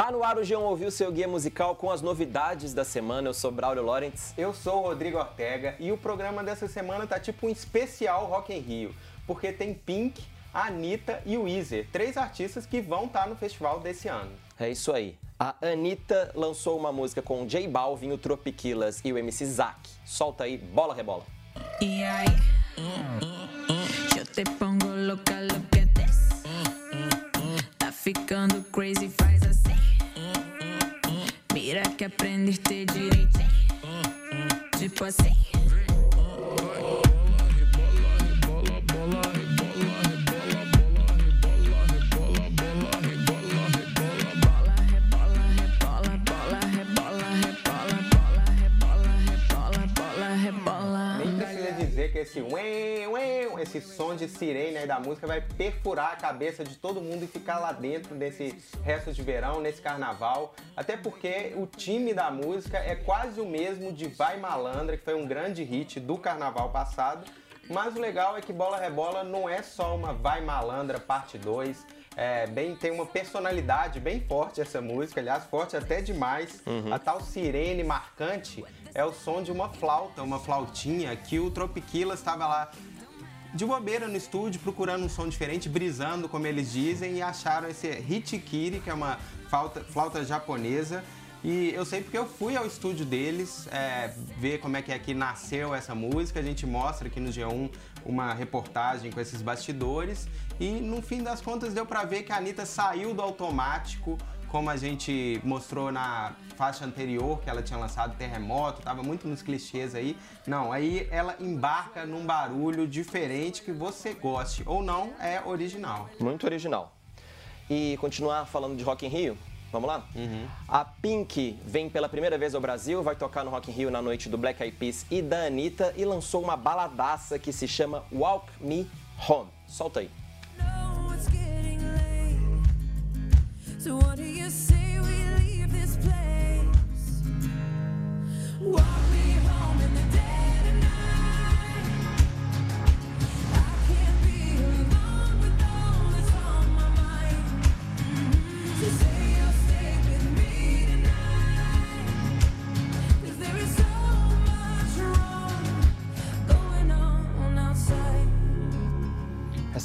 Tá no ar o G1 Ouviu, seu guia musical com as novidades da semana. Eu sou Braulio Lawrence. Eu sou o Rodrigo Ortega e o programa dessa semana tá tipo um especial Rock in Rio, porque tem Pink, a Anitta e o Weezer, três artistas que vão estar tá no festival desse ano. É isso aí. A Anitta lançou uma música com J Balvin, o Tropiquilas e o MC Zack. Solta aí, bola rebola. E aí? Eu te pongo louca, que aprendiste direitinho. Tipo assim. Esse ué, ué, esse som de sirene aí da música vai perfurar a cabeça de todo mundo e ficar lá dentro desse resto de verão, nesse carnaval. Até porque o time da música é quase o mesmo de Vai Malandra, que foi um grande hit do carnaval passado. Mas o legal é que Bola Rebola não é só uma Vai Malandra parte 2. É, bem, tem uma personalidade bem forte essa música, aliás, forte até demais. Uhum. A tal sirene marcante é o som de uma flauta, uma flautinha, que o Tropiquila estava lá de bobeira no estúdio, procurando um som diferente, brisando, como eles dizem, e acharam esse hitikiri, que é uma flauta, flauta japonesa. E eu sei porque eu fui ao estúdio deles é, ver como é que é que nasceu essa música. A gente mostra aqui no G1 uma reportagem com esses bastidores. E no fim das contas deu para ver que a Anitta saiu do automático, como a gente mostrou na faixa anterior, que ela tinha lançado Terremoto, tava muito nos clichês aí. Não, aí ela embarca num barulho diferente que você goste ou não, é original. Muito original. E continuar falando de Rock in Rio, Vamos lá? Uhum. A Pink vem pela primeira vez ao Brasil, vai tocar no Rock in Rio na noite do Black Eyed Peas e da Anitta e lançou uma baladaça que se chama Walk Me Home. Solta aí. So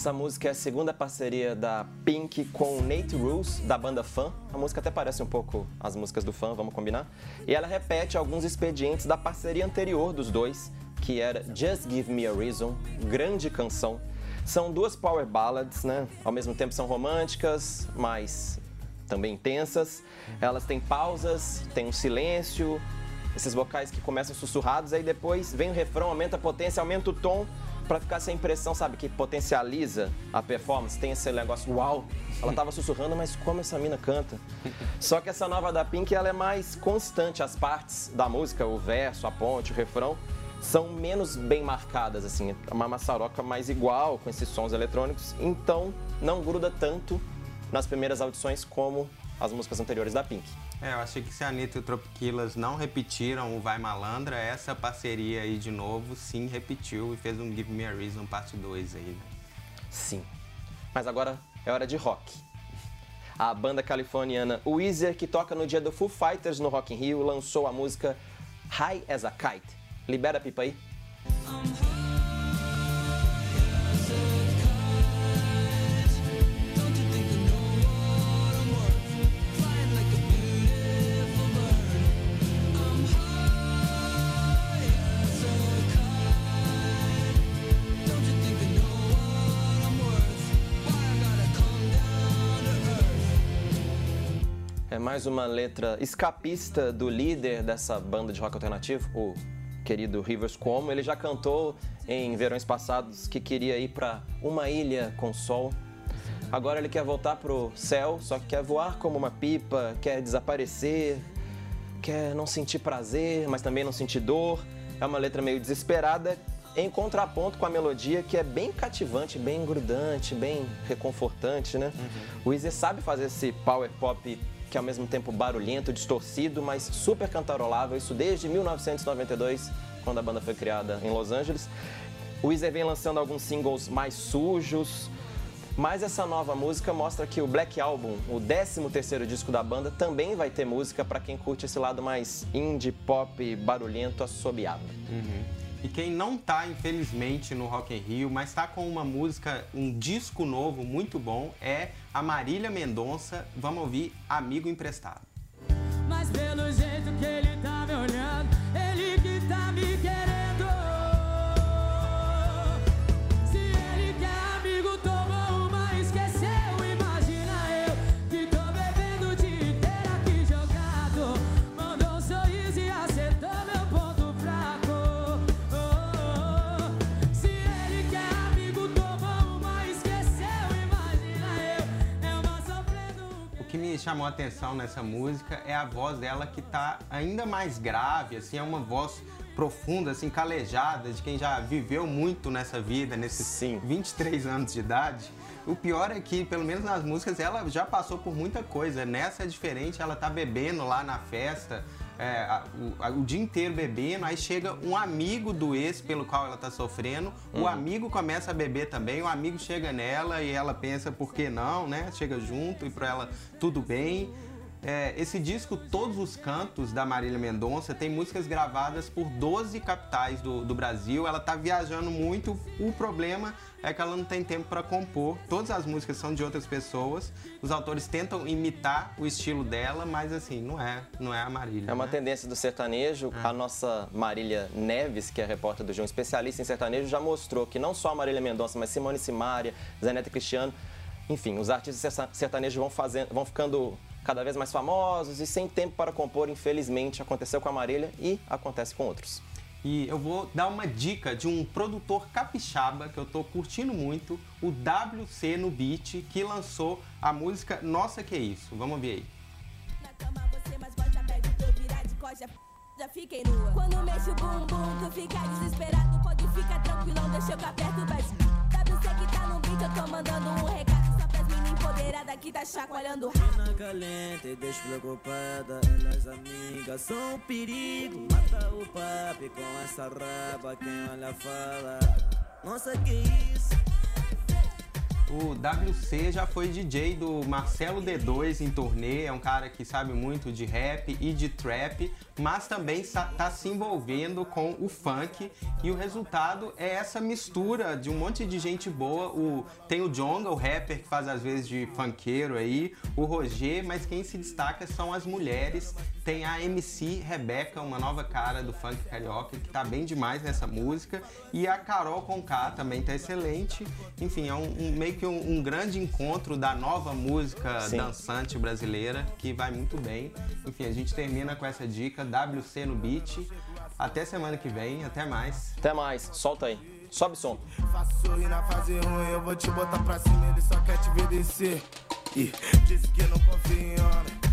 Essa música é a segunda parceria da Pink com Nate Rules, da banda Fun. A música até parece um pouco as músicas do Fun, vamos combinar? E ela repete alguns expedientes da parceria anterior dos dois, que era Just Give Me a Reason, grande canção. São duas power ballads, né? Ao mesmo tempo são românticas, mas também intensas. Elas têm pausas, tem um silêncio, esses vocais que começam sussurrados, aí depois vem o refrão, aumenta a potência, aumenta o tom para ficar essa impressão, sabe, que potencializa a performance, tem esse negócio, uau, ela tava sussurrando, mas como essa mina canta. Só que essa nova da Pink, ela é mais constante, as partes da música, o verso, a ponte, o refrão, são menos bem marcadas, assim, é uma maçaroca mais igual, com esses sons eletrônicos, então não gruda tanto nas primeiras audições como as músicas anteriores da Pink. É, eu achei que se a Anitta e o Tropiquilas não repetiram o Vai Malandra, essa parceria aí de novo sim repetiu e fez um Give Me a Reason parte 2 aí, né? Sim. Mas agora é hora de rock. A banda californiana Weezer, que toca no dia do Foo Fighters no Rock in Rio, lançou a música High as a Kite. Libera a pipa aí. É mais uma letra escapista do líder dessa banda de rock alternativo, o querido Rivers Cuomo. Ele já cantou em verões passados que queria ir para uma ilha com sol. Agora ele quer voltar pro céu, só que quer voar como uma pipa, quer desaparecer, quer não sentir prazer, mas também não sentir dor. É uma letra meio desesperada, em contraponto com a melodia que é bem cativante, bem grudante, bem reconfortante, né? Uhum. O Weezer sabe fazer esse power pop que é ao mesmo tempo barulhento, distorcido, mas super cantarolável, isso desde 1992, quando a banda foi criada em Los Angeles. O Weezer vem lançando alguns singles mais sujos, Mas essa nova música mostra que o Black Album, o 13º disco da banda, também vai ter música para quem curte esse lado mais indie, pop, barulhento, assobiado. Uhum. E quem não tá, infelizmente, no Rock in Rio, mas tá com uma música, um disco novo muito bom, é a Marília Mendonça. Vamos ouvir Amigo Emprestado. Mas pelo jeito que ele tá me chamou a atenção nessa música é a voz dela que tá ainda mais grave, assim, é uma voz profunda, assim, calejada, de quem já viveu muito nessa vida, nesses Sim. 23 anos de idade. O pior é que, pelo menos nas músicas, ela já passou por muita coisa. Nessa é diferente, ela tá bebendo lá na festa, é, a- o, a- o dia inteiro bebendo, aí chega um amigo do ex pelo qual ela tá sofrendo, o amigo começa a beber também, o amigo chega nela e ela pensa por que não, né? Chega junto e pra ela tudo bem. É, esse disco, todos os cantos da Marília Mendonça, tem músicas gravadas por 12 capitais do, do Brasil. Ela tá viajando muito. O problema é que ela não tem tempo para compor. Todas as músicas são de outras pessoas. Os autores tentam imitar o estilo dela, mas assim, não é, não é a Marília. É uma né? tendência do sertanejo. A nossa Marília Neves, que é repórter do João, especialista em sertanejo, já mostrou que não só a Marília Mendonça, mas Simone Simaria, Zé Neto Cristiano, enfim, os artistas serta- sertanejos vão, fazendo, vão ficando cada vez mais famosos e sem tempo para compor, infelizmente, aconteceu com a Marília e acontece com outros. E eu vou dar uma dica de um produtor capixaba que eu tô curtindo muito, o WC no Beat, que lançou a música Nossa Que Isso. Vamos ver aí. Na cama você mais gosta, pede pra eu virar de costa. Já fiquei nua. Quando mexo o bumbum, tu fica desesperado. Pode ficar tranquilão, deixa eu cá perto, vai. WC que tá no beat, eu tô mandando um recado. Empoderadas que tá chacoalhando o rabo. Mina caliente, despreocupada, elas amigas são um perigo. Mata o papi com essa raba, quem olha fala. Nossa, que isso? O WC já foi DJ do Marcelo D2 em turnê, é um cara que sabe muito de rap e de trap, mas também está se envolvendo com o funk e o resultado é essa mistura de um monte de gente boa. O, tem o Jonga, o rapper que faz às vezes de funkeiro aí, o Roger, mas quem se destaca são as mulheres. Tem a MC Rebeca, uma nova cara do funk carioca, que tá bem demais nessa música. E a Carol Conká também tá excelente. Enfim, é um, um- meio que um, um grande encontro da nova música Sim. dançante brasileira, que vai muito bem. Enfim, a gente termina com essa dica, WC no beat. Até semana que vem, até mais. Até mais, solta aí, sobe som. Faço sorrir na fase ruim, eu vou te botar pra cima, ele só quer te ver descer. E disse que não confia em homem,